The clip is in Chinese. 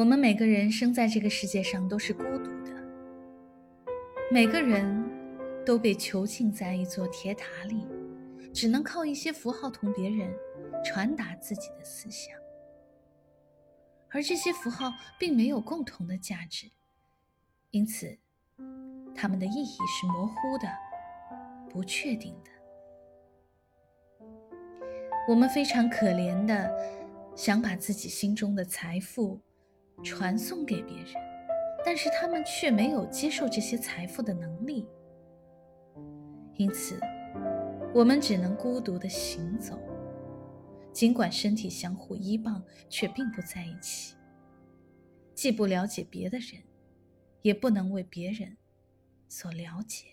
我们每个人生在这个世界上都是孤独的，每个人都被囚禁在一座铁塔里，只能靠一些符号同别人传达自己的思想，而这些符号并没有共同的价值，因此，它们的意义是模糊的、不确定的。我们非常可怜的想把自己心中的财富。传送给别人，但是他们却没有接受这些财富的能力，因此，我们只能孤独的行走，尽管身体相互依傍，却并不在一起，既不了解别的人，也不能为别人所了解。